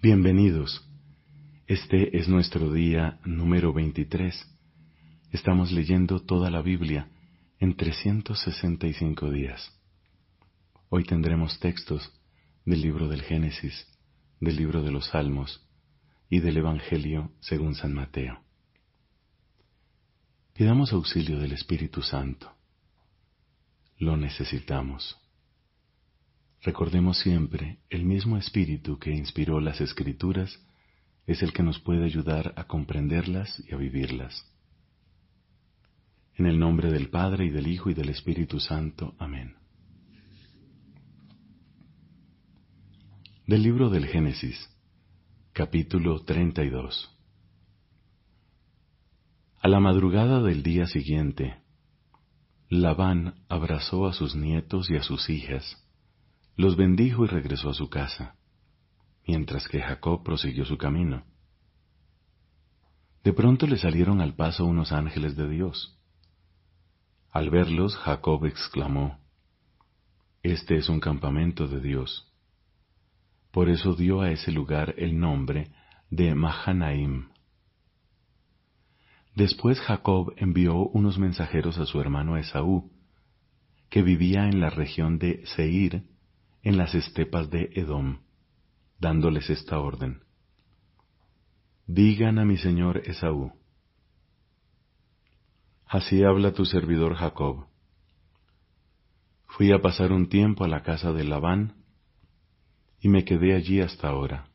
Bienvenidos. Este es nuestro día número 23. Estamos leyendo toda la Biblia en 365 días. Hoy tendremos textos del libro del Génesis, del libro de los Salmos y del Evangelio según San Mateo. Pidamos auxilio del Espíritu Santo. Lo necesitamos. Recordemos siempre, el mismo Espíritu que inspiró las Escrituras es el que nos puede ayudar a comprenderlas y a vivirlas. En el nombre del Padre y del Hijo y del Espíritu Santo. Amén. Del libro del Génesis, capítulo 32. A la madrugada del día siguiente, Labán abrazó a sus nietos y a sus hijas los bendijo y regresó a su casa, mientras que Jacob prosiguió su camino. De pronto le salieron al paso unos ángeles de Dios. Al verlos, Jacob exclamó, Este es un campamento de Dios. Por eso dio a ese lugar el nombre de Mahanaim. Después Jacob envió unos mensajeros a su hermano Esaú, que vivía en la región de Seir, en las estepas de Edom, dándoles esta orden. Digan a mi señor Esaú, así habla tu servidor Jacob. Fui a pasar un tiempo a la casa de Labán y me quedé allí hasta ahora.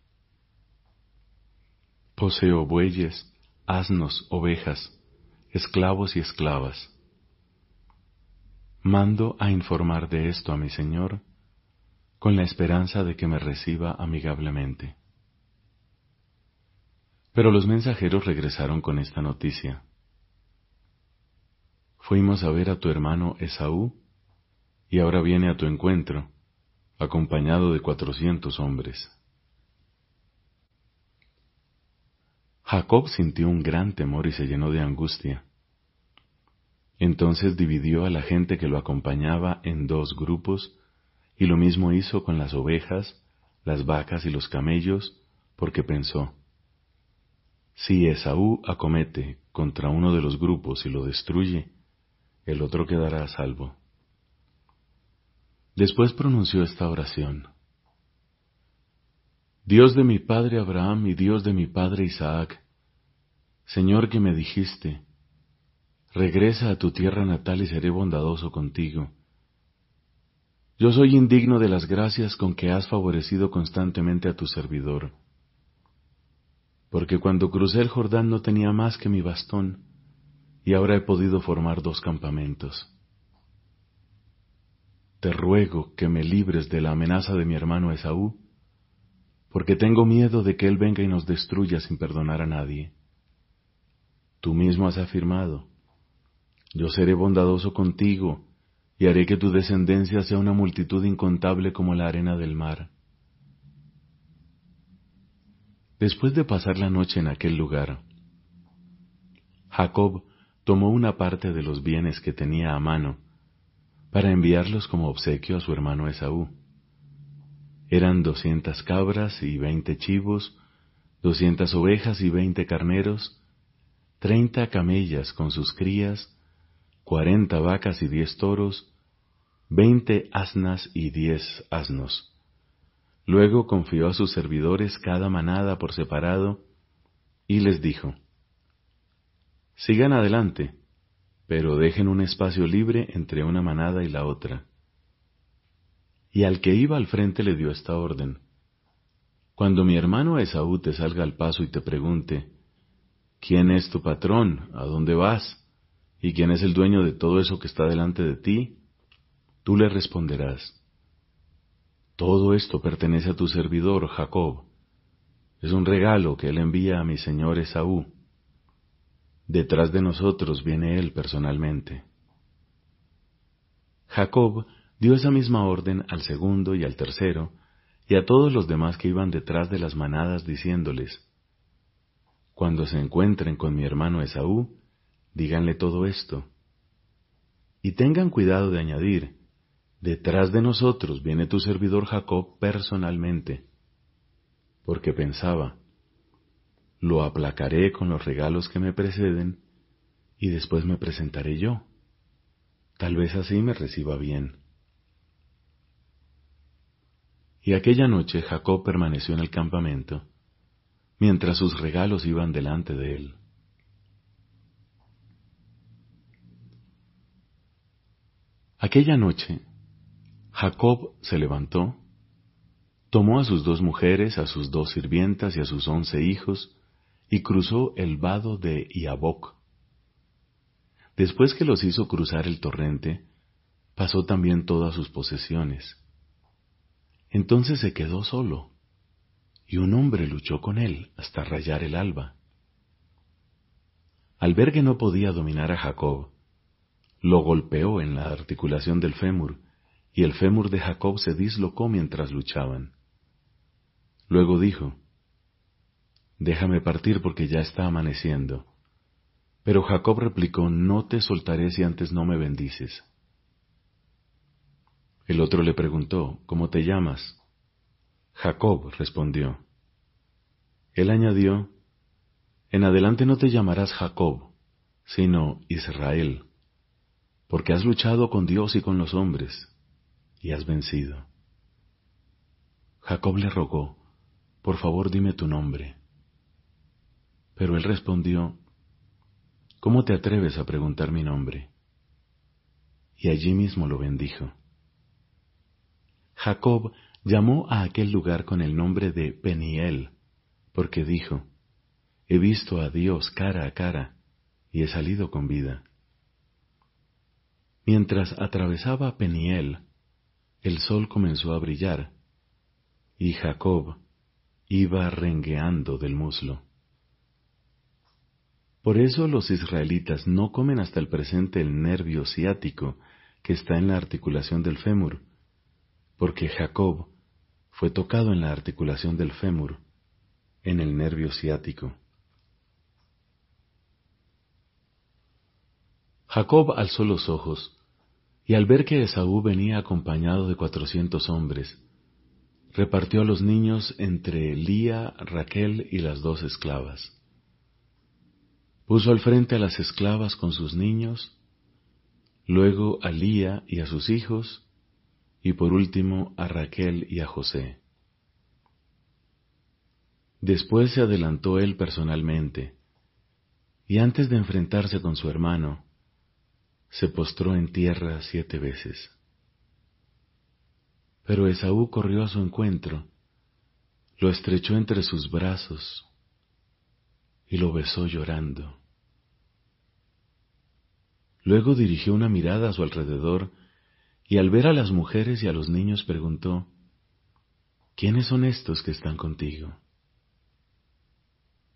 Poseo bueyes, asnos, ovejas, esclavos y esclavas. Mando a informar de esto a mi señor con la esperanza de que me reciba amigablemente. Pero los mensajeros regresaron con esta noticia. Fuimos a ver a tu hermano Esaú, y ahora viene a tu encuentro, acompañado de cuatrocientos hombres. Jacob sintió un gran temor y se llenó de angustia. Entonces dividió a la gente que lo acompañaba en dos grupos y lo mismo hizo con las ovejas, las vacas y los camellos, porque pensó, si Esaú acomete contra uno de los grupos y lo destruye, el otro quedará a salvo. Después pronunció esta oración. Dios de mi padre Abraham y Dios de mi padre Isaac, Señor que me dijiste, regresa a tu tierra natal y seré bondadoso contigo yo soy indigno de las gracias con que has favorecido constantemente a tu servidor. Porque cuando crucé el Jordán no tenía más que mi bastón, y ahora he podido formar dos campamentos. Te ruego que me libres de la amenaza de mi hermano Esaú, porque tengo miedo de que él venga y nos destruya sin perdonar a nadie. Tú mismo has afirmado, yo seré bondadoso contigo, y haré que tu descendencia sea una multitud incontable como la arena del mar. Después de pasar la noche en aquel lugar, Jacob tomó una parte de los bienes que tenía a mano para enviarlos como obsequio a su hermano Esaú. Eran doscientas cabras y veinte chivos, doscientas ovejas y veinte carneros, treinta camellas con sus crías, cuarenta vacas y diez toros, veinte asnas y diez asnos. Luego confió a sus servidores cada manada por separado y les dijo, Sigan adelante, pero dejen un espacio libre entre una manada y la otra. Y al que iba al frente le dio esta orden. Cuando mi hermano Esaú te salga al paso y te pregunte, ¿quién es tu patrón? ¿A dónde vas? ¿Y quién es el dueño de todo eso que está delante de ti? Tú le responderás, todo esto pertenece a tu servidor Jacob. Es un regalo que él envía a mi señor Esaú. Detrás de nosotros viene él personalmente. Jacob dio esa misma orden al segundo y al tercero, y a todos los demás que iban detrás de las manadas, diciéndoles, Cuando se encuentren con mi hermano Esaú, díganle todo esto. Y tengan cuidado de añadir, Detrás de nosotros viene tu servidor Jacob personalmente. porque pensaba, lo aplacaré con los regalos que me preceden y después me presentaré yo. Tal vez así me reciba bien. Y aquella noche Jacob permaneció en el campamento, mientras sus regalos iban delante de él. Aquella noche, Jacob se levantó, tomó a sus dos mujeres, a sus dos sirvientas y a sus once hijos, y cruzó el vado de Iaboc. Después que los hizo cruzar el torrente, pasó también todas sus posesiones. Entonces se quedó solo, y un hombre luchó con él hasta rayar el alba. Al ver que no podía dominar a Jacob, lo golpeó en la articulación del fémur, y el fémur de Jacob se dislocó mientras luchaban. Luego dijo, Déjame partir porque ya está amaneciendo. Pero Jacob replicó, No te soltaré si antes no me bendices. El otro le preguntó, ¿Cómo te llamas? Jacob respondió. Él añadió, En adelante no te llamarás Jacob, sino Israel, porque has luchado con Dios y con los hombres, y has vencido. Jacob le rogó, Por favor dime tu nombre. Pero él respondió, ¿Cómo te atreves a preguntar mi nombre? Y allí mismo lo bendijo. Jacob llamó a aquel lugar con el nombre de Peniel, porque dijo, He visto a Dios cara a cara, y he salido con vida. Mientras atravesaba Peniel, el sol comenzó a brillar, y Jacob iba rengueando del muslo. Por eso los israelitas no comen hasta el presente el nervio ciático que está en la articulación del fémur, porque Jacob fue tocado en la articulación del fémur, en el nervio ciático. Jacob alzó los ojos, y al ver que Esaú venía acompañado de cuatrocientos hombres, repartió a los niños entre Lía, Raquel y las dos esclavas. Puso al frente a las esclavas con sus niños, luego a Lía y a sus hijos, y por último a Raquel y a José. Después se adelantó él personalmente, y antes de enfrentarse con su hermano, se postró en tierra siete veces. Pero Esaú corrió a su encuentro, lo estrechó entre sus brazos, y lo besó llorando. Luego dirigió una mirada a su alrededor y al ver a las mujeres y a los niños preguntó, ¿quiénes son estos que están contigo?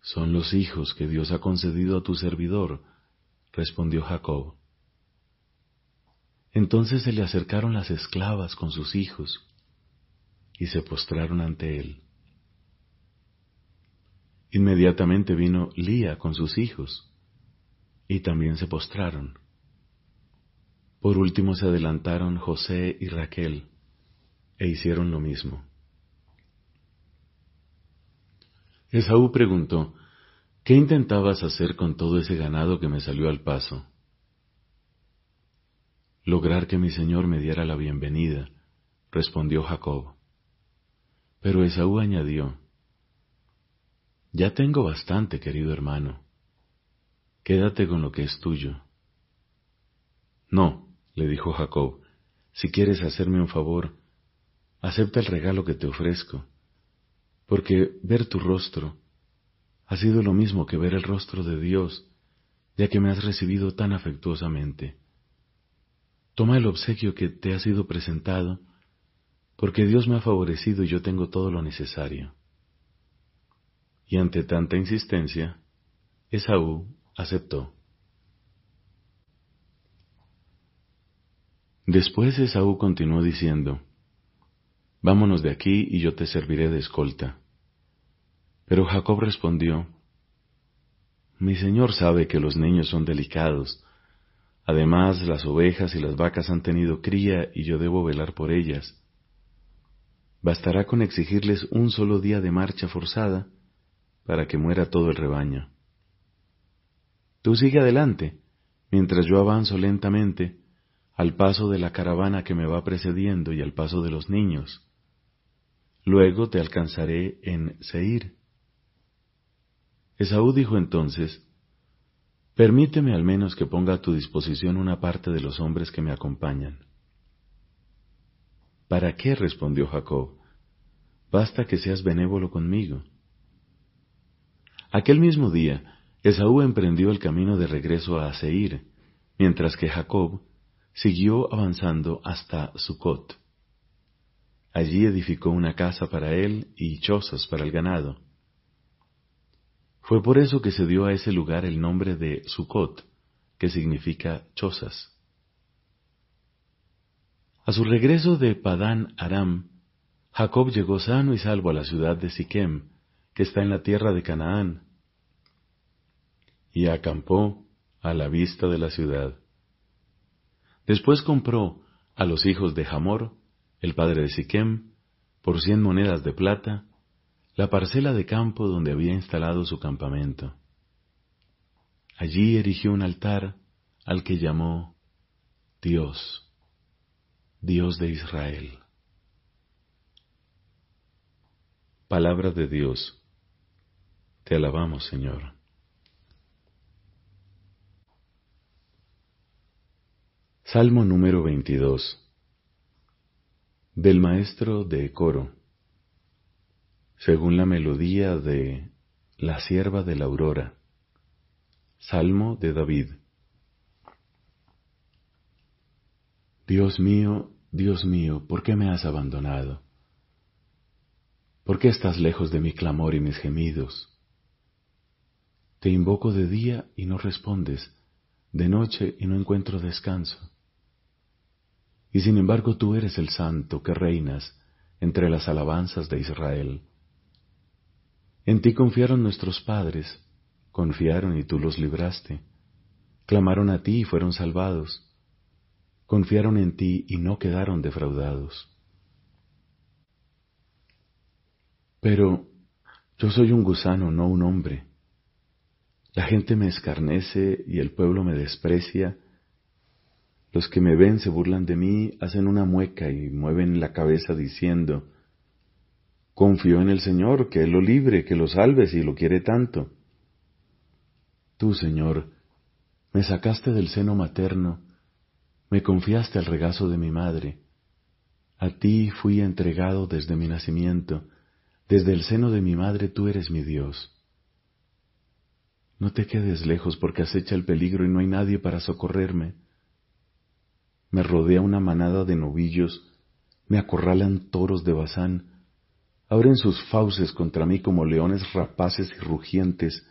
Son los hijos que Dios ha concedido a tu servidor, respondió Jacob. Entonces se le acercaron las esclavas con sus hijos y se postraron ante él. Inmediatamente vino Lía con sus hijos, y también se postraron. Por último se adelantaron José y Raquel, e hicieron lo mismo. Esaú preguntó, ¿qué intentabas hacer con todo ese ganado que me salió al paso? Lograr que mi señor me diera la bienvenida, respondió Jacob. Pero Esaú añadió, ya tengo bastante, querido hermano. Quédate con lo que es tuyo. No, le dijo Jacob, si quieres hacerme un favor, acepta el regalo que te ofrezco, porque ver tu rostro ha sido lo mismo que ver el rostro de Dios, ya que me has recibido tan afectuosamente. Toma el obsequio que te ha sido presentado, porque Dios me ha favorecido y yo tengo todo lo necesario y ante tanta insistencia, Esaú aceptó. Después Esaú continuó diciendo, Vámonos de aquí y yo te serviré de escolta. Pero Jacob respondió, Mi señor sabe que los niños son delicados. Además, las ovejas y las vacas han tenido cría y yo debo velar por ellas. Bastará con exigirles un solo día de marcha forzada para que muera todo el rebaño. Tú sigue adelante, mientras yo avanzo lentamente, al paso de la caravana que me va precediendo y al paso de los niños. Luego te alcanzaré en Seir. Esaú dijo entonces, Permíteme al menos que ponga a tu disposición una parte de los hombres que me acompañan. ¿Para qué? respondió Jacob. Basta que seas benévolo conmigo. Aquel mismo día, Esaú emprendió el camino de regreso a Seir, mientras que Jacob siguió avanzando hasta Sucot. Allí edificó una casa para él y chozas para el ganado. Fue por eso que se dio a ese lugar el nombre de Sucot, que significa chozas. A su regreso de Padán Aram, Jacob llegó sano y salvo a la ciudad de Siquem, que está en la tierra de Canaán, y acampó a la vista de la ciudad. Después compró a los hijos de Hamor, el padre de Siquem, por cien monedas de plata, la parcela de campo donde había instalado su campamento. Allí erigió un altar al que llamó Dios, Dios de Israel. Palabra de Dios. Te alabamos, Señor. Salmo número 22 del maestro de coro, según la melodía de La sierva de la aurora, Salmo de David. Dios mío, Dios mío, ¿por qué me has abandonado? ¿Por qué estás lejos de mi clamor y mis gemidos? Te invoco de día y no respondes, de noche y no encuentro descanso. Y sin embargo tú eres el santo que reinas entre las alabanzas de Israel. En ti confiaron nuestros padres, confiaron y tú los libraste. Clamaron a ti y fueron salvados. Confiaron en ti y no quedaron defraudados. Pero yo soy un gusano, no un hombre. La gente me escarnece y el pueblo me desprecia los que me ven se burlan de mí, hacen una mueca y mueven la cabeza diciendo, Confío en el Señor, que Él lo libre, que lo salve si lo quiere tanto. Tú, Señor, me sacaste del seno materno, me confiaste al regazo de mi madre. A ti fui entregado desde mi nacimiento, desde el seno de mi madre tú eres mi Dios. No te quedes lejos porque acecha el peligro y no hay nadie para socorrerme me rodea una manada de novillos, me acorralan toros de Bazán, abren sus fauces contra mí como leones rapaces y rugientes.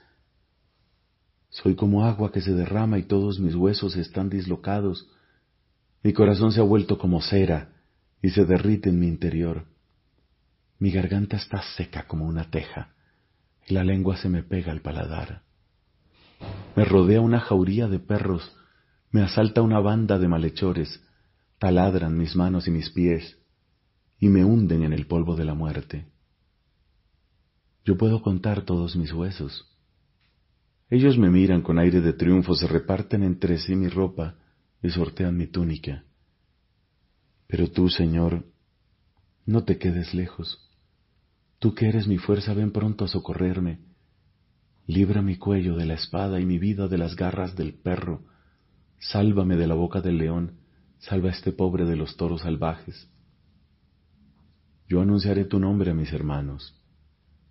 Soy como agua que se derrama y todos mis huesos están dislocados. Mi corazón se ha vuelto como cera y se derrite en mi interior. Mi garganta está seca como una teja y la lengua se me pega al paladar. Me rodea una jauría de perros me asalta una banda de malhechores, taladran mis manos y mis pies, y me hunden en el polvo de la muerte. Yo puedo contar todos mis huesos. Ellos me miran con aire de triunfo, se reparten entre sí mi ropa y sortean mi túnica. Pero tú, Señor, no te quedes lejos. Tú que eres mi fuerza, ven pronto a socorrerme. Libra mi cuello de la espada y mi vida de las garras del perro Sálvame de la boca del león, salva a este pobre de los toros salvajes. Yo anunciaré tu nombre a mis hermanos,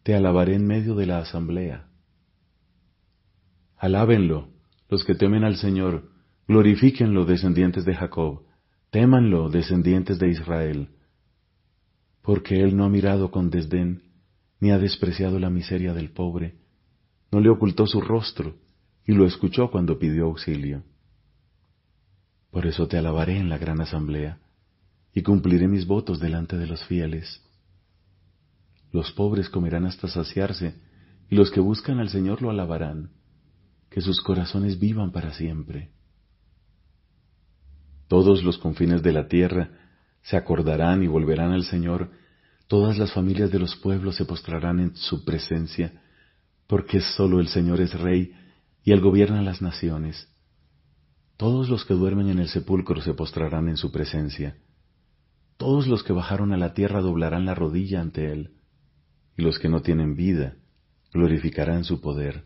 te alabaré en medio de la asamblea. Alábenlo los que temen al Señor, glorifíquenlo descendientes de Jacob, témanlo descendientes de Israel, porque Él no ha mirado con desdén, ni ha despreciado la miseria del pobre, no le ocultó su rostro, y lo escuchó cuando pidió auxilio. Por eso te alabaré en la gran asamblea y cumpliré mis votos delante de los fieles. Los pobres comerán hasta saciarse y los que buscan al Señor lo alabarán, que sus corazones vivan para siempre. Todos los confines de la tierra se acordarán y volverán al Señor, Todas las familias de los pueblos se postrarán en su presencia, porque solo el Señor es Rey y Él gobierna las naciones. Todos los que duermen en el sepulcro se postrarán en su presencia. Todos los que bajaron a la tierra doblarán la rodilla ante Él, y los que no tienen vida glorificarán su poder.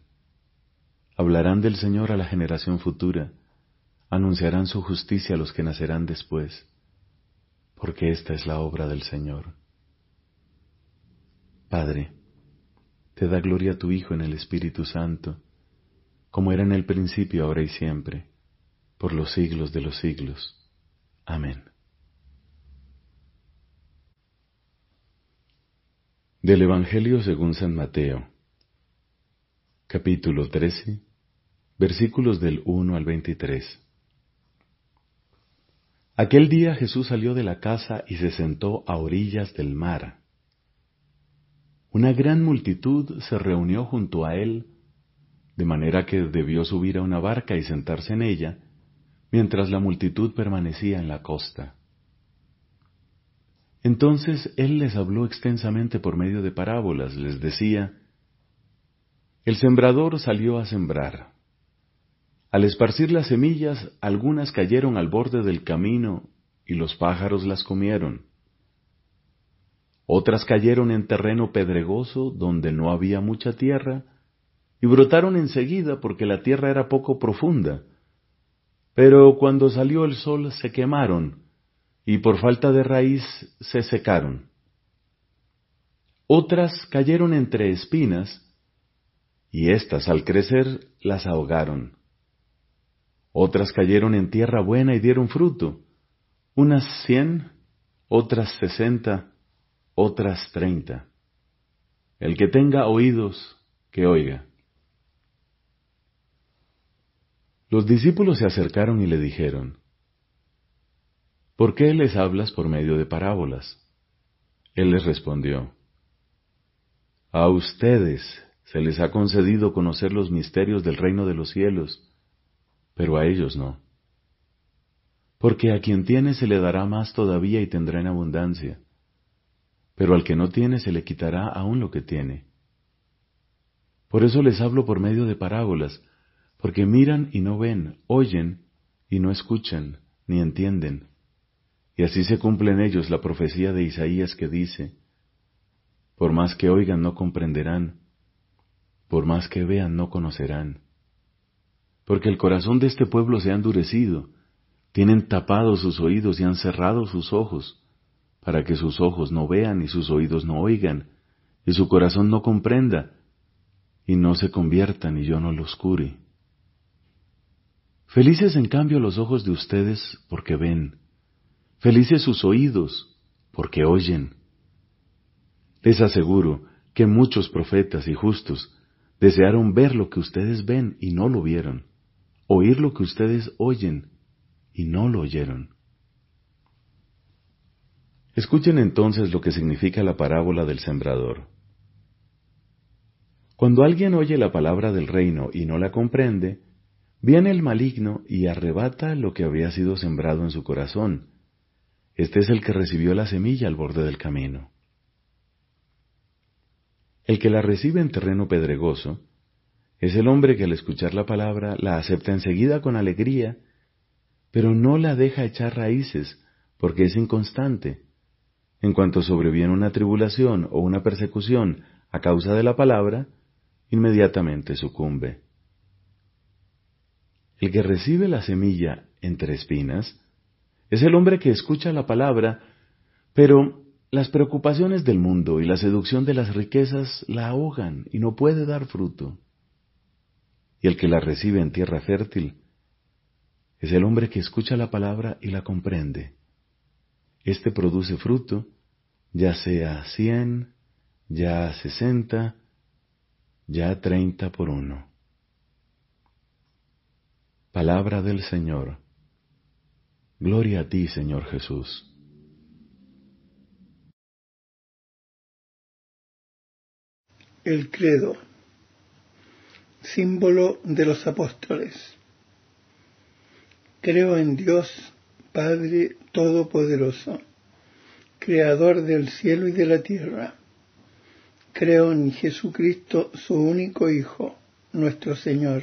Hablarán del Señor a la generación futura, anunciarán su justicia a los que nacerán después, porque esta es la obra del Señor. Padre, te da gloria a tu Hijo en el Espíritu Santo, como era en el principio, ahora y siempre, por los siglos de los siglos. Amén. Del Evangelio según San Mateo, capítulo 13, versículos del 1 al 23. Aquel día Jesús salió de la casa y se sentó a orillas del mar una gran multitud se reunió junto a él, de manera que debió subir a una barca y sentarse en ella, mientras la multitud permanecía en la costa. Entonces él les habló extensamente por medio de parábolas, les decía, El sembrador salió a sembrar. Al esparcir las semillas, algunas cayeron al borde del camino y los pájaros las comieron. Otras cayeron en terreno pedregoso donde no había mucha tierra y brotaron enseguida porque la tierra era poco profunda. Pero cuando salió el sol se quemaron y por falta de raíz se secaron. Otras cayeron entre espinas y éstas al crecer las ahogaron. Otras cayeron en tierra buena y dieron fruto, unas cien, otras sesenta otras treinta. El que tenga oídos, que oiga. Los discípulos se acercaron y le dijeron, ¿Por qué les hablas por medio de parábolas? Él les respondió, A ustedes se les ha concedido conocer los misterios del reino de los cielos, pero a ellos no. Porque a quien tiene se le dará más todavía y tendrá en abundancia pero al que no tiene se le quitará aún lo que tiene. Por eso les hablo por medio de parábolas, porque miran y no ven, oyen y no escuchan, ni entienden. Y así se cumple en ellos la profecía de Isaías que dice, Por más que oigan no comprenderán, por más que vean no conocerán. Porque el corazón de este pueblo se ha endurecido, tienen tapados sus oídos y han cerrado sus ojos para que sus ojos no vean y sus oídos no oigan, y su corazón no comprenda, y no se conviertan y yo no los cure. Felices en cambio los ojos de ustedes porque ven, felices sus oídos porque oyen. Les aseguro que muchos profetas y justos desearon ver lo que ustedes ven y no lo vieron, oír lo que ustedes oyen y no lo oyeron. Escuchen entonces lo que significa la parábola del sembrador. Cuando alguien oye la palabra del reino y no la comprende, viene el maligno y arrebata lo que había sido sembrado en su corazón. Este es el que recibió la semilla al borde del camino. El que la recibe en terreno pedregoso es el hombre que al escuchar la palabra la acepta enseguida con alegría, pero no la deja echar raíces porque es inconstante en cuanto sobreviene una tribulación o una persecución a causa de la palabra, inmediatamente sucumbe. El que recibe la semilla entre espinas es el hombre que escucha la palabra, pero las preocupaciones del mundo y la seducción de las riquezas la ahogan y no puede dar fruto. Y el que la recibe en tierra fértil es el hombre que escucha la palabra y la comprende este produce fruto, ya sea cien, ya sesenta, ya treinta por uno. Palabra del Señor. Gloria a ti, Señor Jesús. El credo, símbolo de los apóstoles. Creo en Dios Padre Todopoderoso, Creador del cielo y de la tierra. Creo en Jesucristo, su único Hijo, nuestro Señor,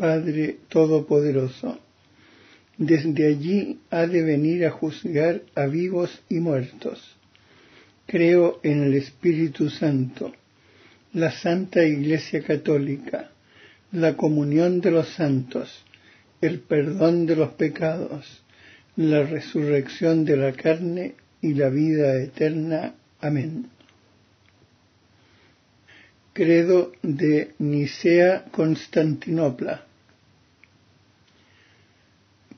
Padre Todopoderoso. Desde allí ha de venir a juzgar a vivos y muertos. Creo en el Espíritu Santo, la Santa Iglesia Católica, la comunión de los santos, el perdón de los pecados, la resurrección de la carne y la vida eterna. Amén. Credo de Nicea Constantinopla.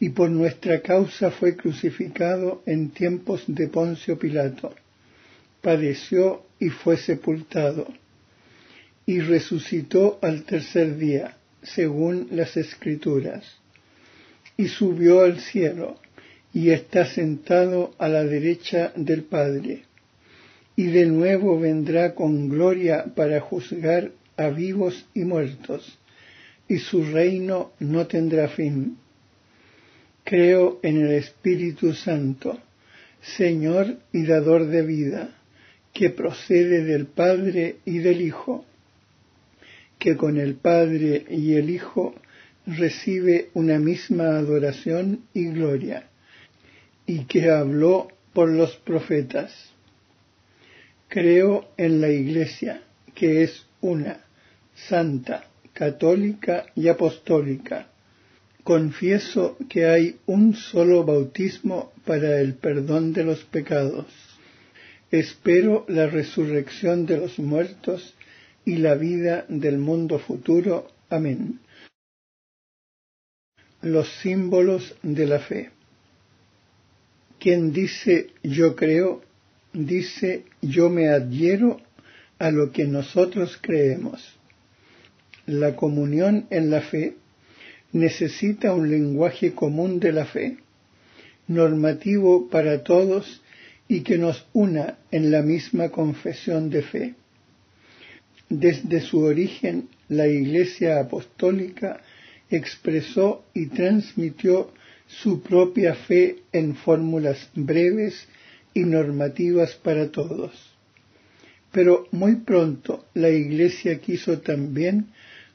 Y por nuestra causa fue crucificado en tiempos de Poncio Pilato. Padeció y fue sepultado. Y resucitó al tercer día, según las Escrituras. Y subió al cielo y está sentado a la derecha del Padre. Y de nuevo vendrá con gloria para juzgar a vivos y muertos, y su reino no tendrá fin. Creo en el Espíritu Santo, Señor y dador de vida, que procede del Padre y del Hijo, que con el Padre y el Hijo recibe una misma adoración y gloria y que habló por los profetas. Creo en la Iglesia, que es una, santa, católica y apostólica. Confieso que hay un solo bautismo para el perdón de los pecados. Espero la resurrección de los muertos y la vida del mundo futuro. Amén. Los símbolos de la fe. Quien dice yo creo, dice yo me adhiero a lo que nosotros creemos. La comunión en la fe necesita un lenguaje común de la fe, normativo para todos y que nos una en la misma confesión de fe. Desde su origen, la Iglesia Apostólica expresó y transmitió su propia fe en fórmulas breves y normativas para todos. Pero muy pronto la Iglesia quiso también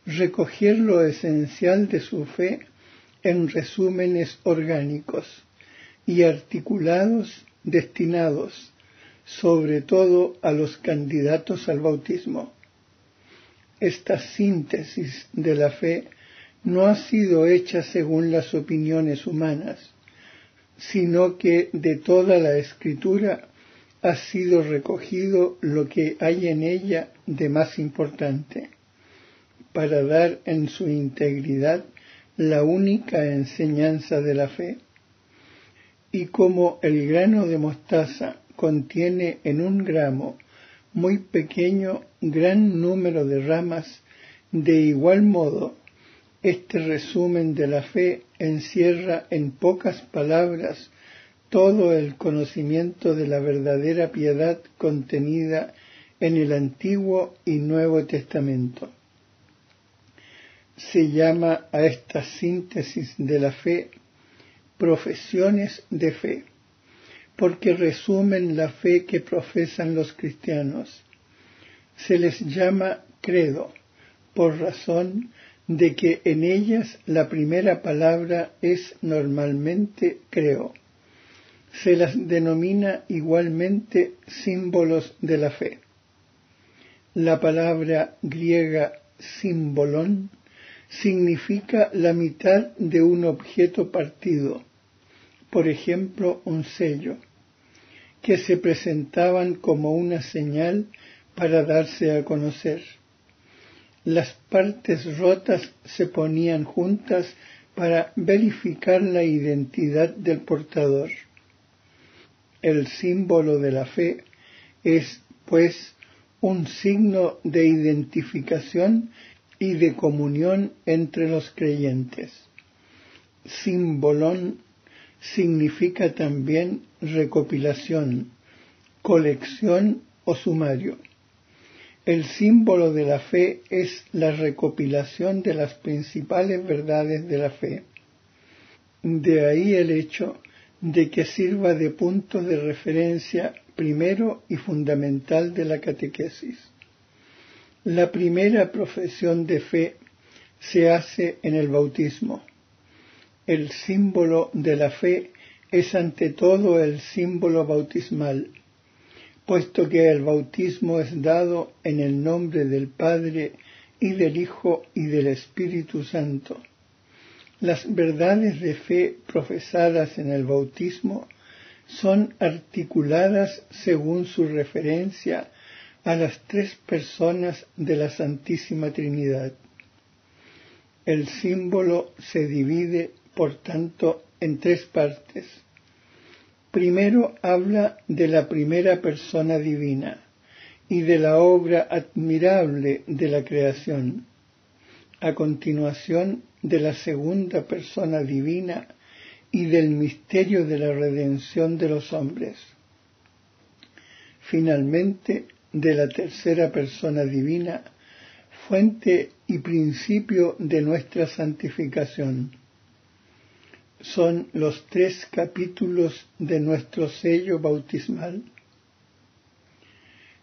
recoger lo esencial de su fe en resúmenes orgánicos y articulados destinados sobre todo a los candidatos al bautismo. Esta síntesis de la fe no ha sido hecha según las opiniones humanas, sino que de toda la escritura ha sido recogido lo que hay en ella de más importante, para dar en su integridad la única enseñanza de la fe. Y como el grano de mostaza contiene en un gramo muy pequeño gran número de ramas, de igual modo este resumen de la fe encierra en pocas palabras todo el conocimiento de la verdadera piedad contenida en el Antiguo y Nuevo Testamento. Se llama a esta síntesis de la fe profesiones de fe, porque resumen la fe que profesan los cristianos. Se les llama credo, por razón de que en ellas la primera palabra es normalmente creo. Se las denomina igualmente símbolos de la fe. La palabra griega símbolón significa la mitad de un objeto partido, por ejemplo un sello, que se presentaban como una señal para darse a conocer las partes rotas se ponían juntas para verificar la identidad del portador. El símbolo de la fe es, pues, un signo de identificación y de comunión entre los creyentes. Símbolón significa también recopilación, colección o sumario. El símbolo de la fe es la recopilación de las principales verdades de la fe. De ahí el hecho de que sirva de punto de referencia primero y fundamental de la catequesis. La primera profesión de fe se hace en el bautismo. El símbolo de la fe es ante todo el símbolo bautismal puesto que el bautismo es dado en el nombre del Padre y del Hijo y del Espíritu Santo. Las verdades de fe profesadas en el bautismo son articuladas según su referencia a las tres personas de la Santísima Trinidad. El símbolo se divide, por tanto, en tres partes. Primero habla de la primera persona divina y de la obra admirable de la creación. A continuación de la segunda persona divina y del misterio de la redención de los hombres. Finalmente, de la tercera persona divina, fuente y principio de nuestra santificación son los tres capítulos de nuestro sello bautismal.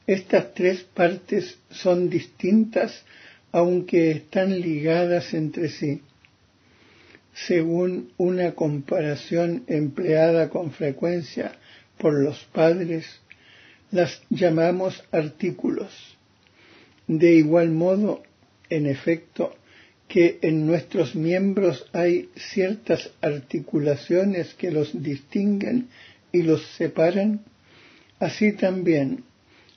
Estas tres partes son distintas aunque están ligadas entre sí. Según una comparación empleada con frecuencia por los padres, las llamamos artículos. De igual modo, en efecto, que en nuestros miembros hay ciertas articulaciones que los distinguen y los separan, así también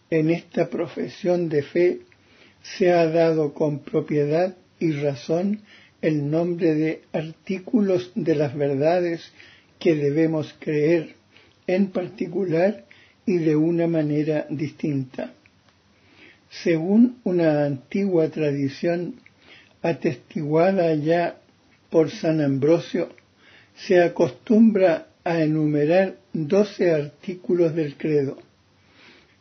en esta profesión de fe se ha dado con propiedad y razón el nombre de artículos de las verdades que debemos creer en particular y de una manera distinta. Según una antigua tradición, atestiguada ya por San Ambrosio, se acostumbra a enumerar doce artículos del credo,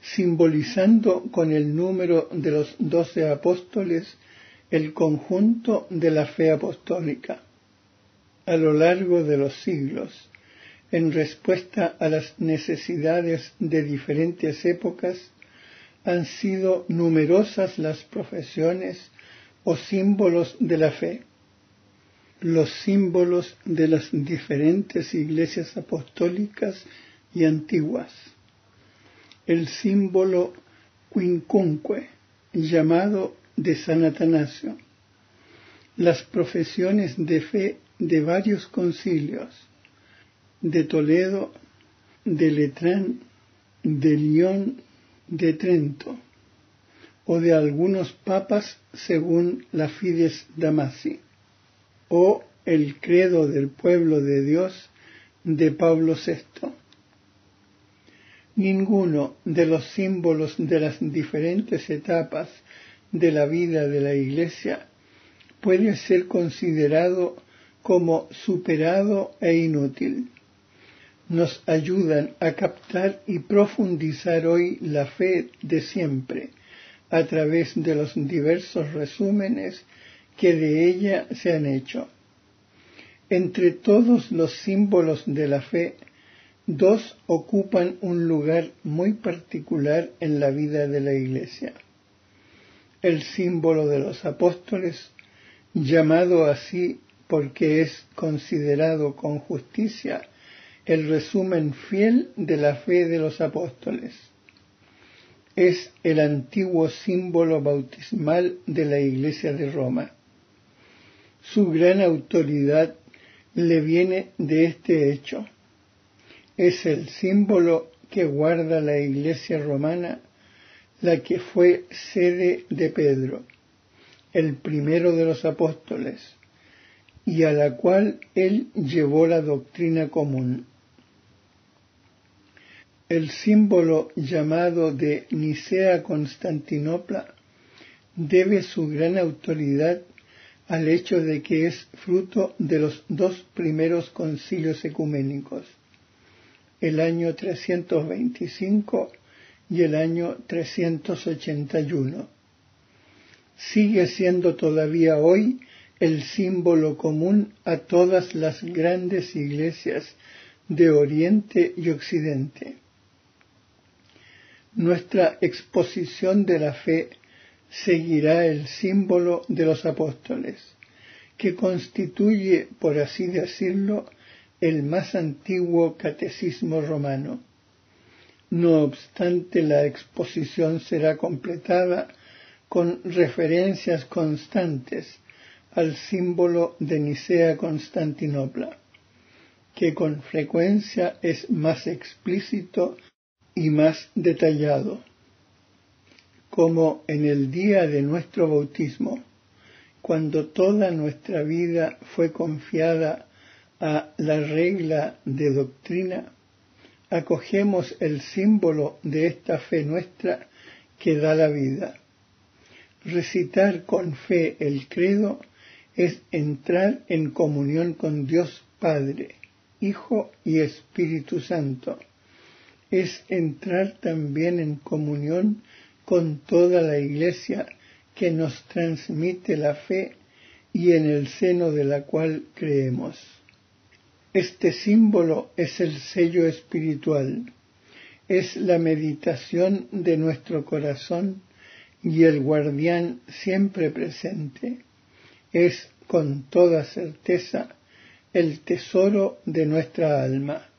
simbolizando con el número de los doce apóstoles el conjunto de la fe apostólica. A lo largo de los siglos, en respuesta a las necesidades de diferentes épocas, han sido numerosas las profesiones o símbolos de la fe, los símbolos de las diferentes iglesias apostólicas y antiguas, el símbolo quincunque, llamado de San Atanasio, las profesiones de fe de varios concilios, de Toledo, de Letrán, de León, de Trento, o de algunos papas según la Fides Damasi, o el credo del pueblo de Dios de Pablo VI. Ninguno de los símbolos de las diferentes etapas de la vida de la Iglesia puede ser considerado como superado e inútil. Nos ayudan a captar y profundizar hoy la fe de siempre a través de los diversos resúmenes que de ella se han hecho. Entre todos los símbolos de la fe, dos ocupan un lugar muy particular en la vida de la Iglesia. El símbolo de los apóstoles, llamado así porque es considerado con justicia el resumen fiel de la fe de los apóstoles. Es el antiguo símbolo bautismal de la Iglesia de Roma. Su gran autoridad le viene de este hecho. Es el símbolo que guarda la Iglesia romana, la que fue sede de Pedro, el primero de los apóstoles, y a la cual él llevó la doctrina común el símbolo llamado de Nicea Constantinopla debe su gran autoridad al hecho de que es fruto de los dos primeros concilios ecuménicos, el año 325 y el año 381. Sigue siendo todavía hoy el símbolo común a todas las grandes iglesias de Oriente y Occidente. Nuestra exposición de la fe seguirá el símbolo de los apóstoles, que constituye, por así decirlo, el más antiguo catecismo romano. No obstante, la exposición será completada con referencias constantes al símbolo de Nicea Constantinopla, que con frecuencia es más explícito y más detallado, como en el día de nuestro bautismo, cuando toda nuestra vida fue confiada a la regla de doctrina, acogemos el símbolo de esta fe nuestra que da la vida. Recitar con fe el credo es entrar en comunión con Dios Padre, Hijo y Espíritu Santo es entrar también en comunión con toda la Iglesia que nos transmite la fe y en el seno de la cual creemos. Este símbolo es el sello espiritual, es la meditación de nuestro corazón y el guardián siempre presente, es con toda certeza el tesoro de nuestra alma.